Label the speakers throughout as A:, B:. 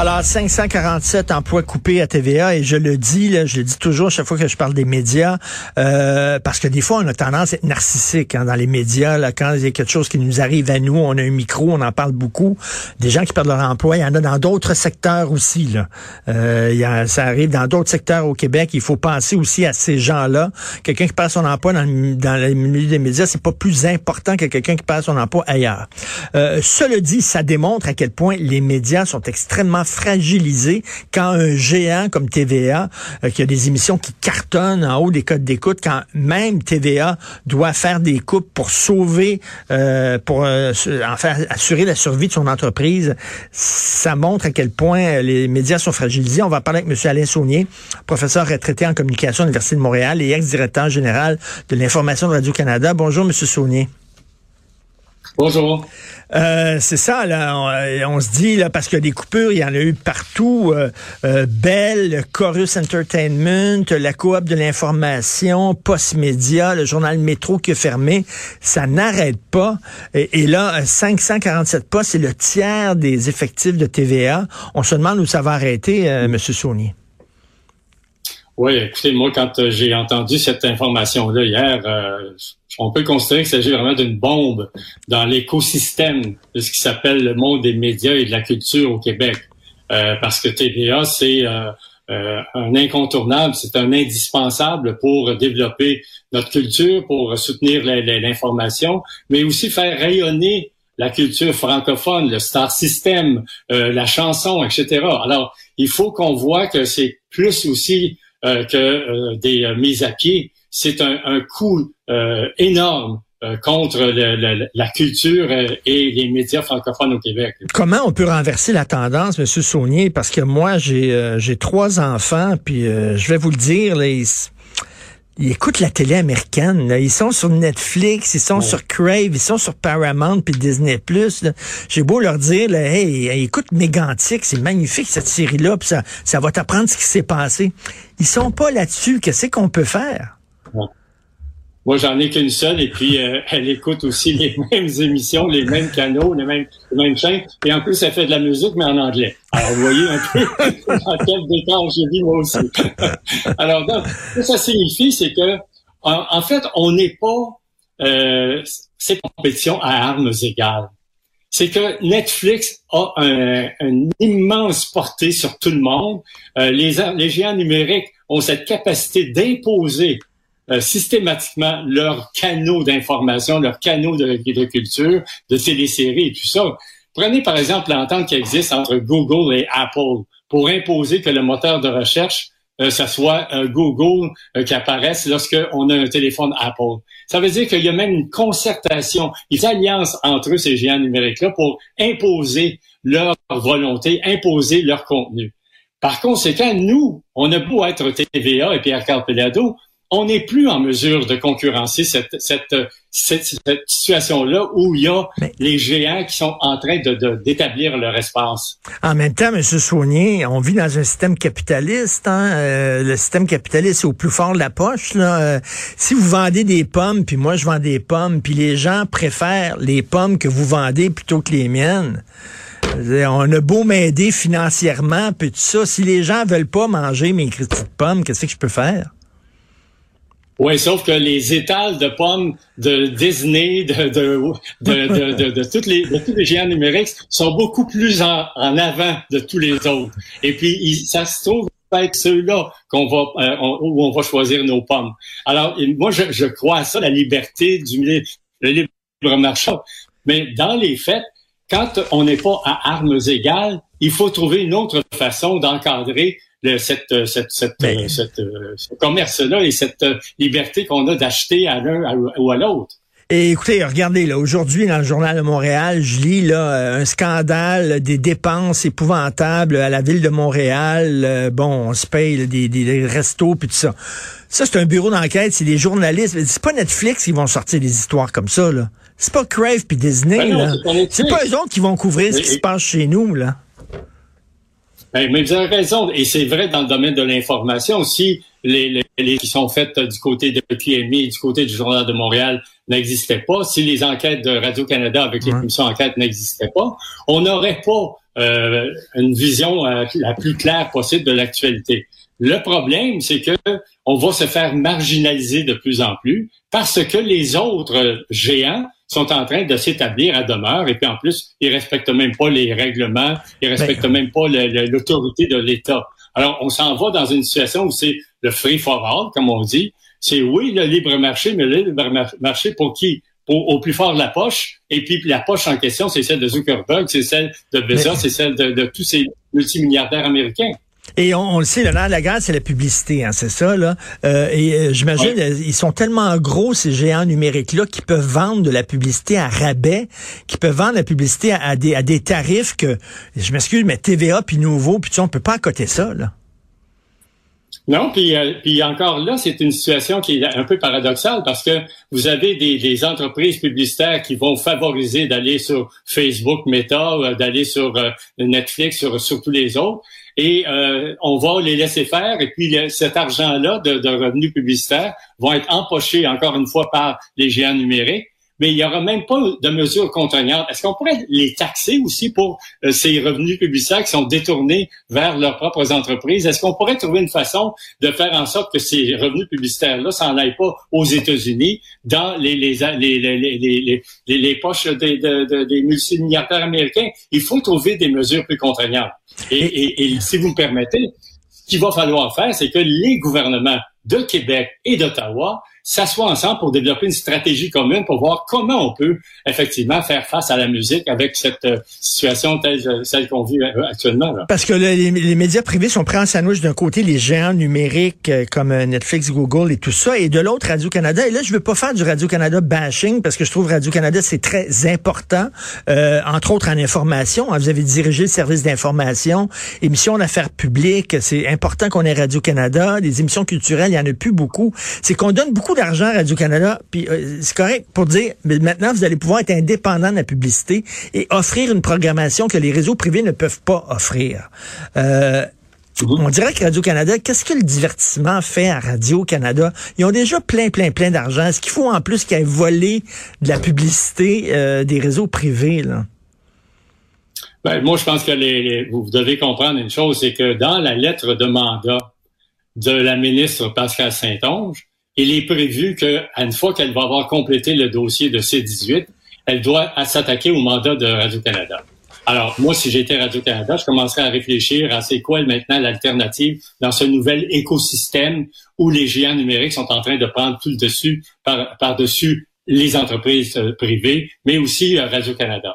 A: Alors, 547 emplois coupés à TVA, et je le dis, là, je le dis toujours chaque fois que je parle des médias, euh, parce que des fois, on a tendance à être narcissique hein, dans les médias. Là, quand il y a quelque chose qui nous arrive à nous, on a un micro, on en parle beaucoup. Des gens qui perdent leur emploi, il y en a dans d'autres secteurs aussi. Là. Euh, y a, ça arrive dans d'autres secteurs au Québec. Il faut penser aussi à ces gens-là. Quelqu'un qui perd son emploi dans le, dans le milieu des médias, c'est pas plus important que quelqu'un qui perd son emploi ailleurs. Euh, cela dit, ça démontre à quel point les médias sont extrêmement fragilisé quand un géant comme TVA, euh, qui a des émissions qui cartonnent en haut des codes d'écoute, quand même TVA doit faire des coupes pour sauver, euh, pour euh, assurer la survie de son entreprise, ça montre à quel point les médias sont fragilisés. On va parler avec M. Alain Saunier, professeur retraité en communication à l'Université de Montréal et ex-directeur général de l'information de Radio-Canada. Bonjour, M. Saunier.
B: Bonjour.
A: Euh, c'est ça, là. On, se dit, là, parce que des coupures, il y en a eu partout. Euh, euh, Bell, Chorus Entertainment, la coop de l'information, Postmédia, le journal Métro qui est fermé. Ça n'arrête pas. Et, là, 547 postes, c'est le tiers des effectifs de TVA. On se demande où ça va arrêter, M. Saunier.
B: Oui, écoutez, moi, quand euh, j'ai entendu cette information-là hier, euh, on peut considérer qu'il s'agit vraiment d'une bombe dans l'écosystème de ce qui s'appelle le monde des médias et de la culture au Québec. Euh, parce que TVA, c'est un incontournable, c'est un indispensable pour développer notre culture, pour soutenir l'information, mais aussi faire rayonner la culture francophone, le star system, la chanson, etc. Alors, il faut qu'on voit que c'est plus aussi euh, que euh, des euh, mises à pied. C'est un, un coût énorme contre la culture et les médias francophones au Québec.
A: Comment on peut renverser la tendance, M. Saunier? Parce que moi, j'ai j'ai trois enfants, puis je vais vous le dire, les ils écoutent la télé américaine. Ils sont sur Netflix, ils sont sur Crave, ils sont sur Paramount puis Disney+. J'ai beau leur dire, là, hey, écoute Mégantic, c'est magnifique cette série-là, puis ça, ça va t'apprendre ce qui s'est passé. Ils sont pas là-dessus. Qu'est-ce qu'on peut faire?
B: Moi, j'en ai qu'une seule et puis euh, elle écoute aussi les mêmes émissions, les mêmes canaux, les mêmes, les mêmes chaînes. Et en plus, elle fait de la musique, mais en anglais. Alors, vous voyez un peu dans quel décor j'ai dit moi aussi. Alors, donc, ce que ça signifie, c'est que, en, fait, on n'est pas euh, c'est compétition à armes égales. C'est que Netflix a un, immense portée sur tout le monde. Euh, les, les géants numériques ont cette capacité d'imposer euh, systématiquement leurs canaux d'information, leurs canaux de, culture, de téléséries et tout ça. Prenez par exemple l'entente qui existe entre Google et Apple pour imposer que le moteur de recherche euh, ça soit euh, Google euh, qui apparaisse lorsqu'on a un téléphone Apple. Ça veut dire qu'il y a même une concertation, une alliance entre eux, ces géants numériques-là, pour imposer leur volonté, imposer leur contenu. Par conséquent, nous, on a beau être TVA et Pierre Carl on n'est plus en mesure de concurrencer cette, cette, cette, situation-là où il y a les géants qui sont en train de, d'établir leur espace.
A: En même temps, M. Saunier, on vit dans un système capitaliste. Hein? Euh, le système capitaliste est au plus fort de la poche. Là. Euh, si vous vendez des pommes, puis moi je vends des pommes, puis les gens préfèrent les pommes que vous vendez plutôt que les miennes. On a beau m'aider financièrement, puis tout ça. Si les gens veulent pas manger mes critiques de pommes, qu'est-ce que je peux faire?
B: Oui, sauf que les étals de pommes de Disney, de, de, de, de, toutes les, de tous les géants numériques sont beaucoup plus en, en avant de tous les autres. Et puis, ça se trouve être ceux-là qu'on va euh, où on va choisir nos pommes. Alors, moi, je, je crois à ça, la liberté du le libre marché. Mais dans les faits, quand on n'est pas à armes égales, il faut trouver une autre façon d'encadrer cette, euh, cette, cette, euh, euh, ce commerce-là et cette liberté qu'on a d'acheter à l'un ou à l'autre.
A: Et écoutez, regardez, là, aujourd'hui, dans le Journal de Montréal, je lis là, un scandale des dépenses épouvantables à la ville de Montréal. bon, on se paye des, des, restos puis tout ça. Ça, c'est un bureau d'enquête, c'est des journalistes. C'est pas Netflix qui vont sortir des histoires comme ça, là. C'est pas Crave puis Disney, ben là. C'est pas eux autres qui vont couvrir ce qui se passe chez nous, là.
B: Ben, mais vous avez raison, et c'est vrai dans le domaine de l'information. Si les, les, qui sont faites du côté de QMI, du côté du Journal de Montréal n'existaient pas, si les enquêtes de Radio-Canada avec les commissions enquêtes n'existaient pas, on n'aurait pas euh, une vision euh, la plus claire possible de l'actualité. Le problème, c'est que on va se faire marginaliser de plus en plus parce que les autres géants sont en train de s'établir à demeure et puis en plus, ils respectent même pas les règlements, ils respectent ben, même pas l'autorité de l'État. Alors, on s'en va dans une situation où c'est le free for all, comme on dit. C'est oui, le libre marché, mais le libre marché pour qui? au plus fort de la poche. Et puis la poche en question, c'est celle de Zuckerberg, c'est celle de Bezos, c'est celle de, tous ces multimilliardaires américains.
A: Et on, le sait, le nerf de la guerre, c'est la publicité, hein, c'est ça, là. Euh, et euh, j'imagine, ils sont tellement gros, ces géants numériques-là, qui peuvent vendre de la publicité à rabais, qui peuvent vendre la publicité à, des, à des tarifs que, je m'excuse, mais TVA puis Nouveau, puis tu sais, on peut pas accoter ça, là.
B: Non, puis, euh, puis encore là, c'est une situation qui est un peu paradoxale parce que vous avez des, entreprises publicitaires qui vont favoriser d'aller sur Facebook, Meta, euh, d'aller sur euh, Netflix, sur, sur tous les autres, et on va les laisser faire. Et puis cet argent-là de, de revenus publicitaires vont être empochés encore une fois par les géants numériques mais il n'y aura même pas de mesures contraignantes. Est-ce qu'on pourrait les taxer aussi pour euh, ces revenus publicitaires qui sont détournés vers leurs propres entreprises? Est-ce qu'on pourrait trouver une façon de faire en sorte que ces revenus publicitaires-là s'en aillent pas aux États-Unis, dans les, les, les, les, les, les poches des, des multimilliardaires américains? Il faut trouver des mesures plus contraignantes. Et, et, et si vous me permettez, ce qu'il va falloir faire, c'est que les gouvernements de Québec et d'Ottawa s'assoient ensemble pour développer une stratégie commune pour voir comment on peut effectivement faire face à la musique avec cette euh, situation telle euh, qu'on vit euh, actuellement.
A: Parce que les, médias privés sont pris en sandwich d'un côté les géants numériques comme Netflix, Google et tout ça, et de l'autre Radio-Canada. Et là, je veux pas faire du Radio-Canada bashing parce que je trouve Radio-Canada c'est très important, entre autres en information. Vous avez dirigé le service d'information, émissions d'affaires publiques. C'est important qu'on ait Radio-Canada. Les émissions culturelles, il y en a plus beaucoup. C'est qu'on donne beaucoup d'argent à Radio-Canada, puis euh, c'est correct pour dire, mais maintenant, vous allez pouvoir être indépendant de la publicité et offrir une programmation que les réseaux privés ne peuvent pas offrir. Euh, on dirait que Radio-Canada, qu'est-ce que le divertissement fait à Radio-Canada? Ils ont déjà plein, plein, plein d'argent. Est-ce qu'il faut en plus qu'ils aient volé de la publicité euh, des réseaux privés? Là?
B: Ben, moi, je pense que les, vous devez comprendre une chose, c'est que dans la lettre de mandat de la ministre Pascal Saint-Onge, il est prévu qu'une fois qu'elle va avoir complété le dossier de C18, elle doit s'attaquer au mandat de Radio-Canada. Alors, moi, si j'étais Radio-Canada, je commencerais à réfléchir à c'est quoi maintenant l'alternative dans ce nouvel écosystème où les géants numériques sont en train de prendre tout le dessus par-dessus les entreprises euh, privées, mais aussi euh, Radio-Canada.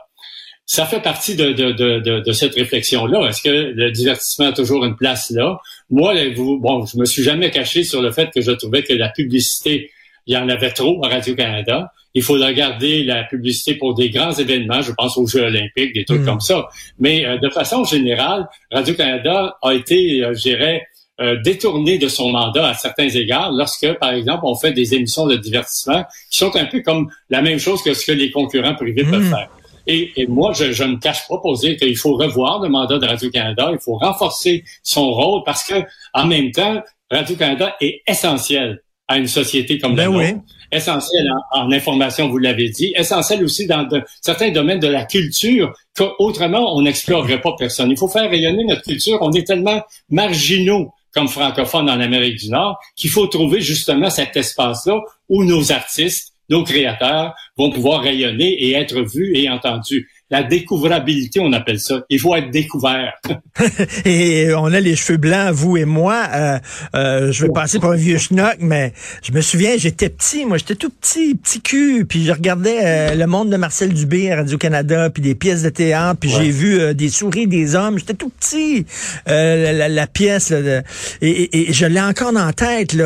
B: Ça fait partie de, de, de, de cette réflexion-là. Est-ce que le divertissement a toujours une place là? Moi, vous, bon, je me suis jamais caché sur le fait que je trouvais que la publicité, il y en avait trop à Radio-Canada. Il faut regarder la publicité pour des grands événements, je pense aux Jeux olympiques, des trucs hmm. comme ça. Mais euh, de façon générale, Radio-Canada a été, euh, je dirais, euh, détourné de son mandat à certains égards lorsque, par exemple, on fait des émissions de divertissement qui sont un peu comme la même chose que ce que les concurrents privés peuvent hmm. faire. Et, moi, je, je ne cache pas pour dire qu'il faut revoir le mandat de Radio-Canada, il faut renforcer son rôle parce que, en même temps, Radio-Canada est essentiel à une société comme la ben nôtre. Essentiel en, information, vous l'avez dit. Essentiel aussi dans certains domaines de la culture qu'autrement, on n'explorerait pas personne. Il faut faire rayonner notre culture. On est tellement marginaux comme francophones en Amérique du Nord qu'il faut trouver justement cet espace-là où nos artistes nos créateurs vont pouvoir rayonner et être vus et entendus la découvrabilité, on appelle ça. Il faut être découvert.
A: et on a les cheveux blancs, vous et moi. Euh, euh, je vais passer pour un vieux schnock, mais je me souviens, j'étais petit, moi, j'étais tout petit, petit cul, puis je regardais euh, le monde de Marcel Dubé à Radio-Canada, puis des pièces de théâtre, puis j'ai vu des souris des hommes. J'étais tout petit, la, pièce, et, je l'ai encore en tête.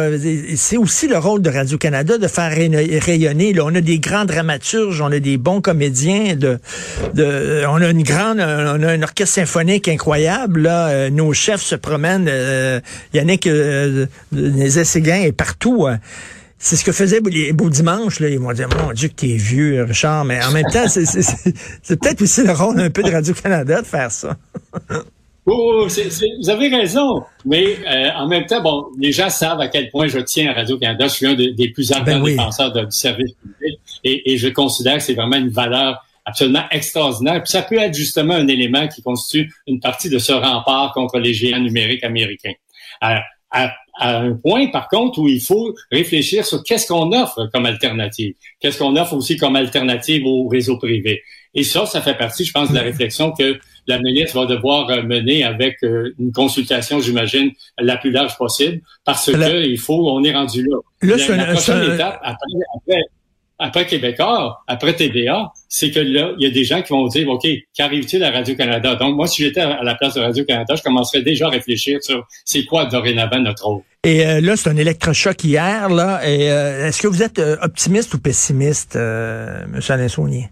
A: C'est aussi le rôle de Radio-Canada de faire rayonner. Là. On a des grands dramaturges, on a des bons comédiens de on a une grande, on a un orchestre symphonique incroyable. Là, euh, nos chefs se promènent. Euh, Yannick euh, les Séguin est partout. Hein. C'est ce que faisait les Beaux Dimanches. Là. Ils m'ont dit, mon Dieu, que t'es vieux, Richard. Mais en même temps, c'est peut-être aussi le rôle un peu de Radio-Canada de faire ça.
B: Oh, vous avez raison. Mais euh, en même temps, bon, les gens savent à quel point je tiens à Radio-Canada. Je suis un des, plus ardents ben défenseurs du service public et, et je considère que c'est vraiment une valeur absolument extraordinaire. Puis ça peut être justement un élément qui constitue une partie de ce rempart contre les géants numériques américains. À, à, à un point, par contre, où il faut réfléchir sur qu'est-ce qu'on offre comme alternative. Qu'est-ce qu'on offre aussi comme alternative au réseau privé. Et ça, ça fait partie, je pense, de la réflexion que la ministre va devoir euh, mener avec euh, une consultation, j'imagine, la plus large possible, parce que il faut, on est rendu là. la, prochaine étape, après, après, Québécois, après TVA, c'est que là, il y a des gens qui vont dire, OK, qu'arrive-t-il à Radio-Canada? Donc, moi, si j'étais à la place de Radio-Canada, je commencerais déjà à réfléchir sur c'est quoi dorénavant notre rôle.
A: Et euh, là, c'est un électrochoc hier, là. Et est-ce que vous êtes optimiste ou pessimiste, M. Alain Saunier?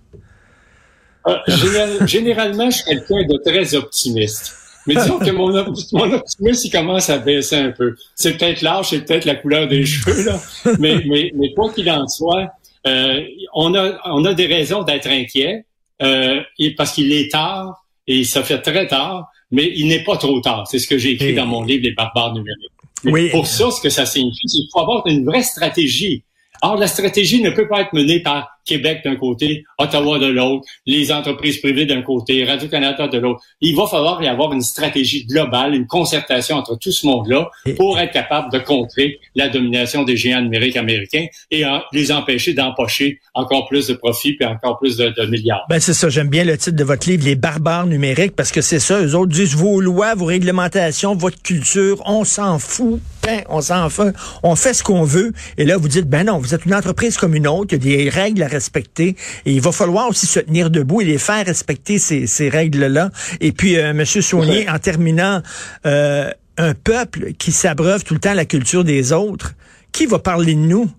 B: Généralement, je suis quelqu'un de très optimiste. Mais disons que mon, mon optimisme, il commence à baisser un peu. C'est peut-être l'âge, c'est peut-être la couleur des cheveux, là. Mais, mais, mais quoi qu'il en soit, euh, on, a, on a des raisons d'être inquiet euh, parce qu'il est tard et ça fait très tard, mais il n'est pas trop tard. C'est ce que j'ai écrit dans mon livre Les barbares numériques. oui. Pour ça, ce que ça signifie, c'est qu'il faut avoir une vraie stratégie. Or, la stratégie ne peut pas être menée par Québec d'un côté, Ottawa de l'autre, les entreprises privées d'un côté, Radio-Canada de l'autre. Il va falloir y avoir une stratégie globale, une concertation entre tout ce monde-là pour être capable de contrer la domination des géants numériques américains et les empêcher d'empocher encore plus de profits et encore plus de, milliards.
A: Ben c'est ça, j'aime bien le titre de votre livre, Les barbares numériques, parce que c'est ça, eux autres disent vos lois, vos réglementations, votre culture, on s'en fout, ben, on s'en fout, on fait ce qu'on veut. Et là, vous dites, ben non, vous êtes une entreprise comme une autre, il y a des règles à respecter. Et il va falloir aussi se tenir debout et les faire respecter ces, ces règles-là. Et puis, euh, Monsieur Saunier, en terminant, euh, un peuple qui s'abreuve tout le temps la culture des autres, qui va parler de nous?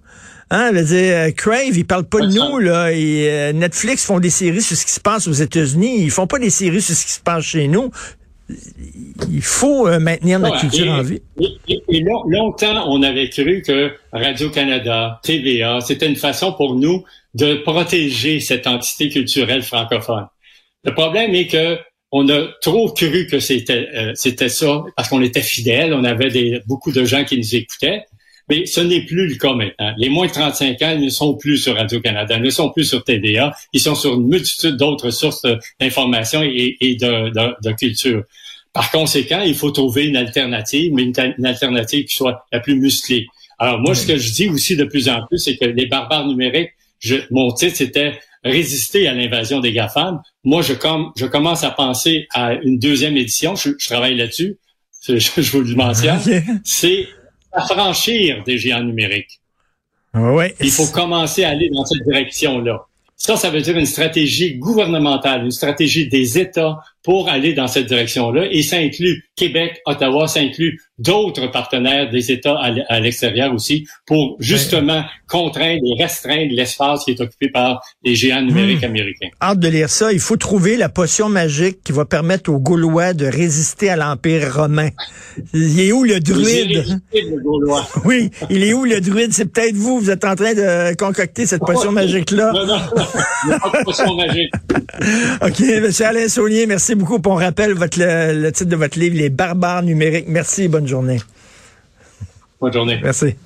A: Hein, le dire, euh, Crave, il parle pas de nous là. Et, euh, Netflix font des séries sur ce qui se passe aux États-Unis. Ils font pas des séries sur ce qui se passe chez nous. Il faut maintenir notre culture en vie.
B: Et, et, longtemps, on avait cru que Radio-Canada, TVA, c'était une façon pour nous de protéger cette entité culturelle francophone. Le problème est que on a trop cru que c'était euh, c'était ça parce qu'on était fidèles, on avait des, beaucoup de gens qui nous écoutaient, mais ce n'est plus le cas maintenant. Les moins de 35 ans ne sont plus sur Radio-Canada, ne sont plus sur TVA, ils sont sur une multitude d'autres sources d'informations et, de, de, culture. Par conséquent, il faut trouver une alternative, mais une, alternative qui soit la plus musclée. Alors moi, ce que je dis aussi de plus en plus, c'est que les barbares numériques mon titre, c'était résister à l'invasion des GAFAM. Moi, je, je commence à penser à une deuxième édition. Je, travaille là-dessus. Je, vous le mentionne. C'est affranchir des géants numériques. Il faut commencer à aller dans cette direction-là. Ça, ça veut dire une stratégie gouvernementale, une stratégie des États pour aller dans cette direction-là. Et ça inclut Québec, Ottawa, ça inclut d'autres partenaires des États à l'extérieur aussi pour justement contraindre et restreindre l'espace qui est occupé par les géants numériques hmm. américains.
A: Hâte de lire ça. Il faut trouver la potion magique qui va permettre aux Gaulois de résister à l'Empire romain. Il est où le druide? oui, il est où le druide? C'est peut-être vous. Vous êtes en train de concocter cette potion magique-là.
B: Non, non, il n'y a pas de potion magique.
A: OK, M. Alain Saunier, merci beaucoup. On rappelle votre, le, titre de votre livre, Les barbares numériques. Merci, bonne journée.
B: Bonne journée.
A: Merci.